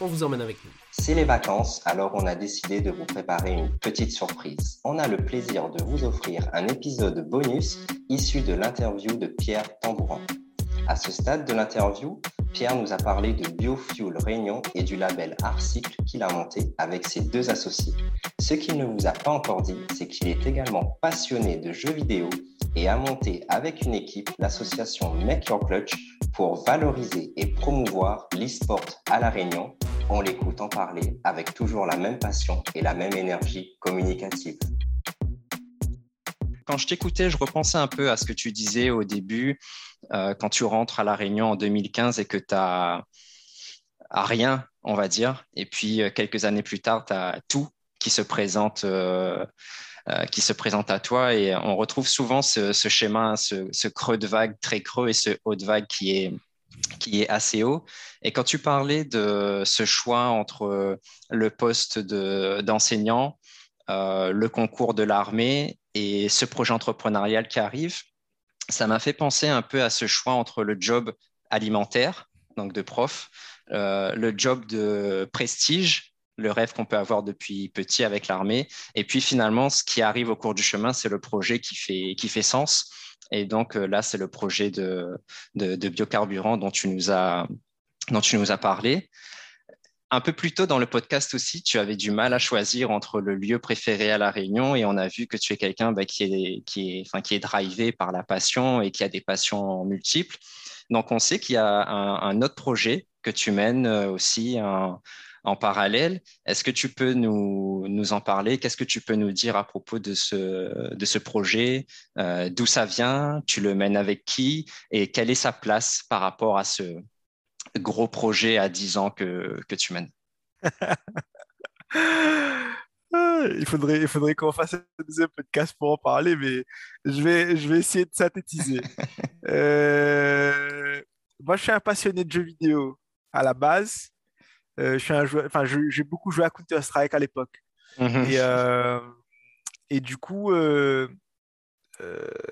on vous emmène avec nous. C'est les vacances, alors on a décidé de vous préparer une petite surprise. On a le plaisir de vous offrir un épisode bonus issu de l'interview de Pierre Tambourin. À ce stade de l'interview, Pierre nous a parlé de Biofuel Réunion et du label Arcycle qu'il a monté avec ses deux associés. Ce qu'il ne vous a pas encore dit, c'est qu'il est également passionné de jeux vidéo et a monté avec une équipe l'association Make Your Clutch pour valoriser et promouvoir l'e-sport à La Réunion. On l'écoute en parler avec toujours la même passion et la même énergie communicative. Quand je t'écoutais, je repensais un peu à ce que tu disais au début, euh, quand tu rentres à La Réunion en 2015 et que tu as rien, on va dire, et puis euh, quelques années plus tard, tu as tout qui se présente. Euh, qui se présente à toi et on retrouve souvent ce, schéma, ce, creux de vague très creux et ce haut de vague qui est, qui est assez haut. Et quand tu parlais de ce choix entre le poste d'enseignant, le concours de l'armée et ce projet entrepreneurial qui arrive, ça m'a fait penser un peu à ce choix entre le job alimentaire, donc de prof, euh, le job de prestige, le rêve qu'on peut avoir depuis petit avec l'armée, et puis finalement, ce qui arrive au cours du chemin, c'est le projet qui fait, qui fait sens. Et donc euh, là, c'est le projet de, de, biocarburant dont tu nous as, dont tu nous parlé. Un peu plus tôt dans le podcast aussi, tu avais du mal à choisir entre le lieu préféré à La Réunion et on a vu que tu es quelqu'un bah, qui, est, qui, est, enfin, qui est drivé par la passion et qui a des passions multiples. Donc, on sait qu'il y a un, autre projet que tu mènes euh, aussi en, parallèle. Est-ce que tu peux nous, nous en parler? Qu'est-ce que tu peux nous dire à propos de ce, de ce projet? Euh, D'où ça vient? Tu le mènes avec qui? Et quelle est sa place par rapport à ce, gros projet à 10 ans que, que tu mènes? Il faudrait, il faudrait qu'on fasse un deuxième podcast pour en parler, mais je vais, je vais essayer de synthétiser. Euh, moi, je suis un passionné de jeux vidéo à la base. Euh, je suis un joueur, enfin, j'ai beaucoup joué à Counter-Strike à l'époque. Mhm. Et, euh, et, du coup,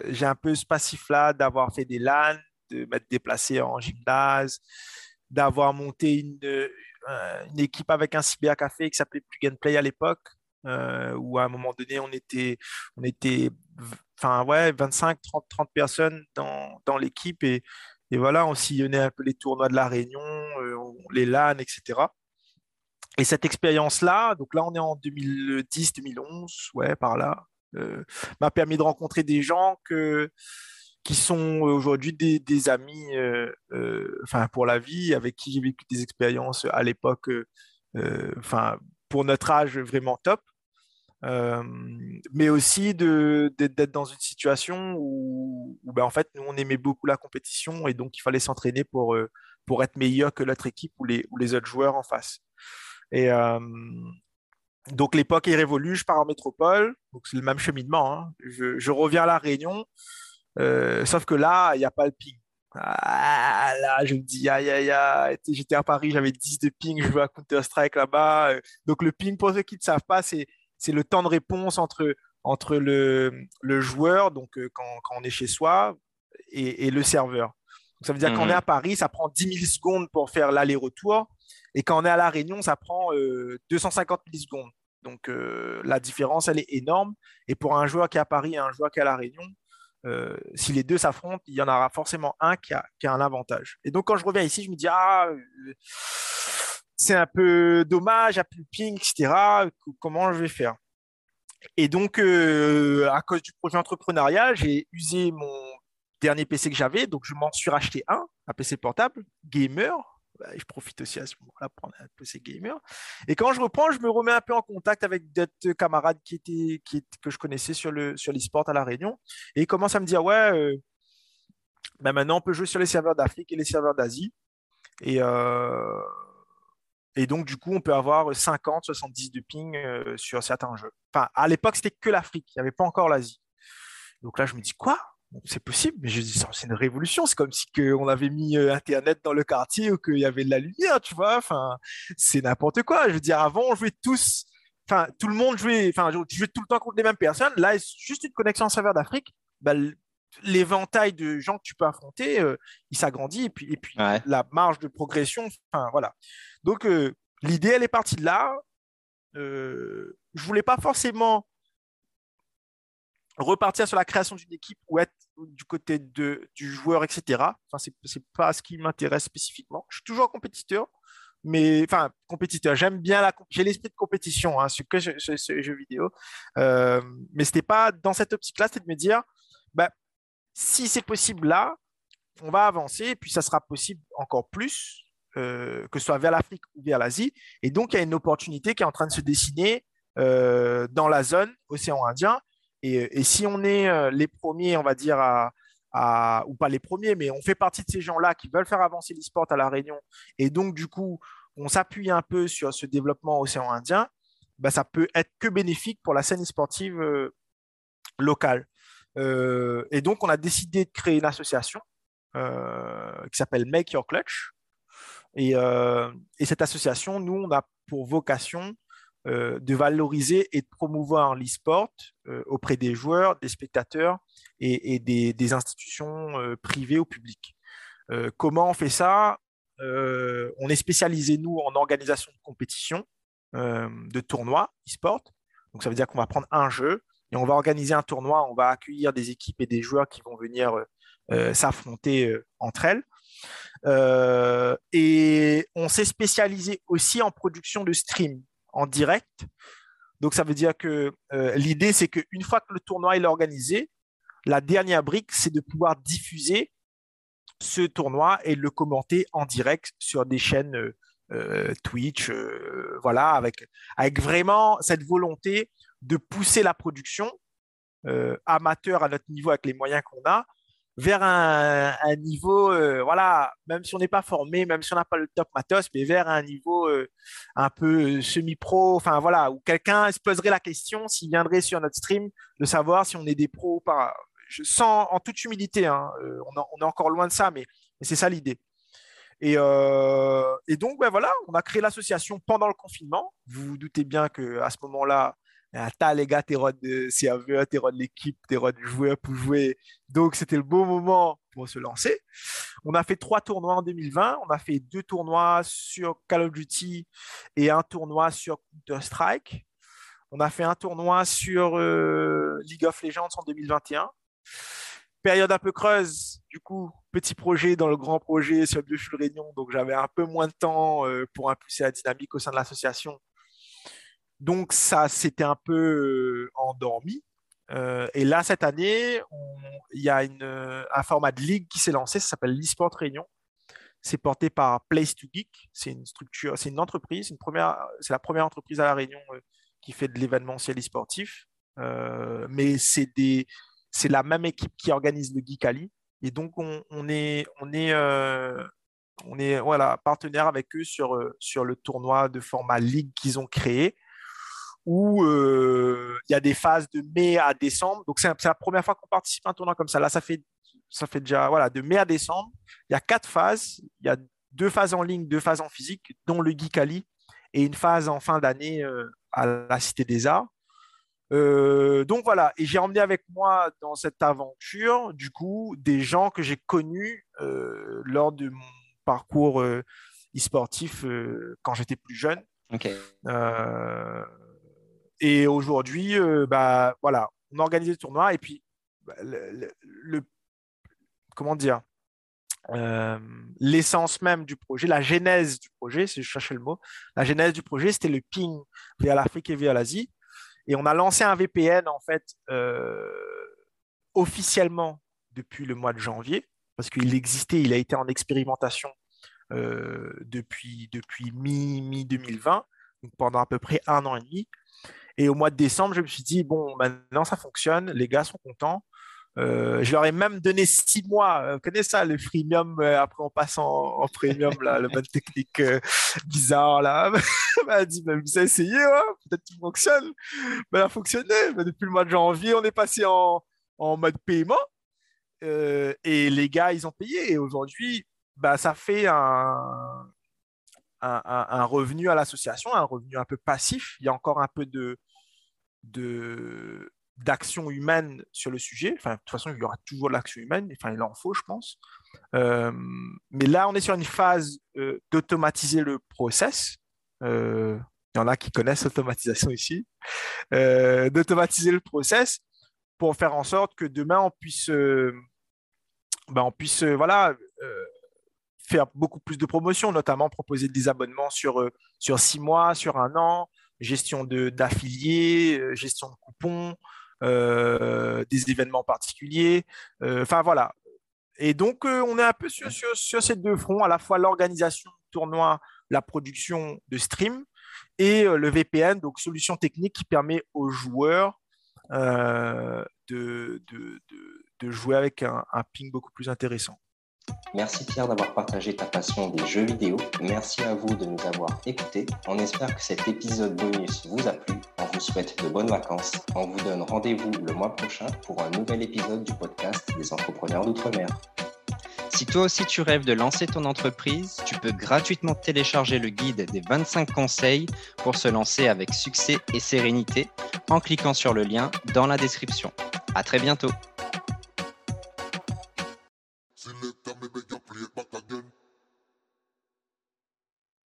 j'ai un peu ce passif-là d'avoir fait des LAN, de m'être déplacé en gymnase, d'avoir monté une, euh, une, équipe avec un cybercafé qui s'appelait Plug and Play à l'époque, euh, où à un moment donné, on était, on était enfin, ouais, 25, 30, 30 personnes dans, dans l'équipe et, et, voilà, on sillonnait un peu les tournois de la Réunion, euh, les LAN, etc. Et cette expérience-là, donc là, on est en 2010, 2011, ouais, par là, m'a permis de rencontrer des gens qui sont aujourd'hui des, amis euh, euh, enfin, pour la vie, avec qui j'ai vécu des expériences à l'époque, euh, enfin, pour notre âge, vraiment top. mais aussi d'être dans une situation où, ben, en fait, nous, on aimait beaucoup la compétition et donc il fallait s'entraîner pour, pour être meilleur que l'autre équipe ou les, ou les autres joueurs en face. Et donc l'époque est révolue, je pars en métropole, donc c'est le même cheminement. Hein. Je, je, reviens à La Réunion, euh, sauf que là, il n'y a pas le ping. Ah, là, je me dis, aïe, aïe, aïe, j'étais à Paris, j'avais 10 de ping, je jouais à Counter-Strike là-bas. Euh, donc, le ping, pour ceux qui ne savent pas, c'est, c'est le temps de réponse entre, entre le, le joueur, donc euh, quand, quand, on est chez soi, et, et le serveur. Donc, ça veut dire qu'on est mhm. à Paris, ça prend 10 millisecondes pour faire l'aller-retour. Et quand on est à La Réunion, ça prend 250 millisecondes. Donc, la différence, elle est énorme. Et pour un joueur qui est à Paris et un joueur qui est à La Réunion, euh, si les deux s'affrontent, il y en aura forcément un qui a, un avantage. Et donc, quand je reviens ici, je me dis, ah, euh, c'est un peu dommage, de ping, etc. Comment je vais faire? Et donc, euh, à cause du projet entrepreneurial, j'ai usé mon dernier PC que j'avais, donc je m'en suis racheté un, un PC portable, gamer, bah, je profite aussi à ce moment-là pour un peu ces gamers. Et quand je reprends, je me remets un peu en contact avec d'autres camarades que je connaissais sur le sur l'e-sport à La Réunion. Et ils commencent à me dire Ouais, euh, bah, maintenant on peut jouer sur les serveurs d'Afrique et les serveurs d'Asie. Et, euh, donc, du coup, on peut avoir 50, 70 de ping sur certains jeux. À l'époque, c'était que l'Afrique, il n'y avait pas encore l'Asie. Donc là, je me dis, quoi? C'est possible, mais je dis, c'est une révolution. C'est comme si on avait mis Internet dans le quartier ou qu'il y avait de la lumière, tu vois. Enfin, c'est n'importe quoi. Je veux dire, avant, on jouait tous, enfin, tout le monde jouait, enfin, tu jouais tout le temps contre les mêmes personnes. Là, juste une connexion en serveur d'Afrique, bah, l'éventail de gens que tu peux affronter, il s'agrandit et puis, et puis la marge de progression, enfin, voilà. Donc, l'idée, elle est partie de là. Euh, je voulais pas forcément repartir sur la création d'une équipe ou être du côté de, du joueur, etc. Enfin, c'est, c'est pas ce qui m'intéresse spécifiquement. Je suis toujours compétiteur, mais enfin, compétiteur. J'aime bien la, j'ai l'esprit de compétition hein, sur que ce, jeu vidéo. Euh, mais c'était pas dans cette optique-là, c'était de me dire, bah, si c'est possible là, on va avancer, et puis ça sera possible encore plus, euh, que ce soit vers l'Afrique ou vers l'Asie. Et donc, il y a une opportunité qui est en train de se dessiner euh, dans la zone océan Indien et, si on est euh, les premiers, on va dire, ou pas les premiers, mais on fait partie de ces gens-là qui veulent faire avancer l'e-sport à La Réunion, et donc du coup, on s'appuie un peu sur ce développement océan Indien, bah, ça peut être que bénéfique pour la scène sportive euh, locale. Euh, et donc, on a décidé de créer une association qui s'appelle Make Your Clutch. Et, et, cette association, nous, on a pour vocation de valoriser et de promouvoir l'e-sport euh, auprès des joueurs, des spectateurs et, des, institutions euh, privées ou publiques. comment on fait ça? On est spécialisé, nous, en organisation de compétitions, de tournois e-sport. Donc ça veut dire qu'on va prendre un jeu et on va organiser un tournoi, on va accueillir des équipes et des joueurs qui vont venir s'affronter entre elles. et on s'est spécialisé aussi en production de stream en direct. Donc ça veut dire que euh, l'idée, c'est qu'une fois que le tournoi est organisé, la dernière brique, c'est de pouvoir diffuser ce tournoi et le commenter en direct sur des chaînes euh, euh, Twitch, voilà, avec, avec vraiment cette volonté de pousser la production amateur à notre niveau avec les moyens qu'on a vers un, niveau, euh, voilà, même si on n'est pas formé, même si on n'a pas le top matos, mais vers un niveau euh, un peu semi-pro, enfin voilà, où quelqu'un se poserait la question s'il viendrait sur notre stream de savoir si on est des pros ou pas. Je sens en toute humilité, hein, euh, on, est encore loin de ça, mais, c'est ça l'idée. Et, et, donc, ben voilà, on a créé l'association pendant le confinement. Vous vous doutez bien qu'à ce moment-là, T'as les gars, t'es de serveur, t'es de l'équipe, t'es de joueur pour jouer. Donc, c'était le bon moment pour se lancer. On a fait trois tournois en 2020. On a fait deux tournois sur Call of Duty et un tournoi sur Counter-Strike. On a fait un tournoi sur euh, League of Legends en 2021. Période un peu creuse, du coup, petit projet dans le grand projet sur Biofuel Réunion. Donc, j'avais un peu moins de temps euh, pour impulser la dynamique au sein de l'association. Donc ça s'était un peu euh, endormi. Euh, et là, cette année, il y a un format de ligue qui s'est lancé, ça s'appelle l'eSport Réunion. C'est porté par Place to Geek. C'est une structure, c'est une entreprise, c'est la première entreprise à la Réunion euh, qui fait de l'événementiel e-sportif. mais c'est la même équipe qui organise le Geek Ali. Et donc on, est, on est, on est voilà partenaire avec eux sur sur le tournoi de format ligue qu'ils ont créé où euh, il y a des phases de mai à décembre. Donc, c'est la première fois qu'on participe à un tournoi comme ça. Là, ça fait, ça fait déjà voilà, de mai à décembre. Il y a quatre phases. Il y a deux phases en ligne, deux phases en physique, dont le Geek Ali, et une phase en fin d'année euh, à la Cité des Arts. Euh, donc voilà, et j'ai emmené avec moi dans cette aventure, du coup, des gens que j'ai connus lors de mon parcours e-sportif quand j'étais plus jeune. Et aujourd'hui, euh, bah, voilà, on a organisé le tournoi et puis bah, le, comment dire euh, l'essence même du projet, la genèse du projet, si je cherchais le mot, la genèse du projet, c'était le ping vers l'Afrique et vers l'Asie. Et on a lancé un VPN en fait euh, officiellement depuis le mois de janvier, parce qu'il existait, il a été en expérimentation depuis, depuis mi-2020, donc pendant à peu près un an et demi. Et au mois de décembre, je me suis dit, bon, maintenant ça fonctionne, les gars sont contents. Euh, je leur ai même donné six mois. Vous connaissez ça, le freemium, après on passe en, premium, là, le mode technique bizarre. Là. Elle m'a dit, vous avez essayé, hein peut-être qu'il fonctionne. Ben, ça a fonctionné. depuis le mois de janvier, on est passé en, en mode paiement. et les gars, ils ont payé. Et aujourd'hui, bah, ça fait un, revenu à l'association, un revenu un peu passif. Il y a encore un peu de, d'action humaine sur le sujet. Enfin, de toute façon, il y aura toujours l'action humaine. Enfin, il en faut, je pense. Euh, mais là, on est sur une phase euh, d'automatiser le process. Euh, il y en a qui connaissent l'automatisation ici. d'automatiser le process pour faire en sorte que demain, on puisse, ben, on puisse voilà, faire beaucoup plus de promotions, notamment proposer des abonnements sur, sur six mois, sur un an, gestion d'affiliés, euh, gestion de coupons, euh, des événements particuliers. Enfin voilà. Et donc, on est un peu sur, sur, ces deux fronts, à la fois l'organisation du tournoi, la production de stream et le VPN, donc solution technique qui permet aux joueurs de, de, de, jouer avec un ping beaucoup plus intéressant. Merci Pierre d'avoir partagé ta passion des jeux vidéo. Merci à vous de nous avoir écoutés. On espère que cet épisode bonus vous a plu. On vous souhaite de bonnes vacances. On vous donne rendez-vous le mois prochain pour un nouvel épisode du podcast des entrepreneurs d'outre-mer. Si toi aussi tu rêves de lancer ton entreprise, tu peux gratuitement télécharger le guide des 25 conseils pour se lancer avec succès et sérénité en cliquant sur le lien dans la description. À très bientôt.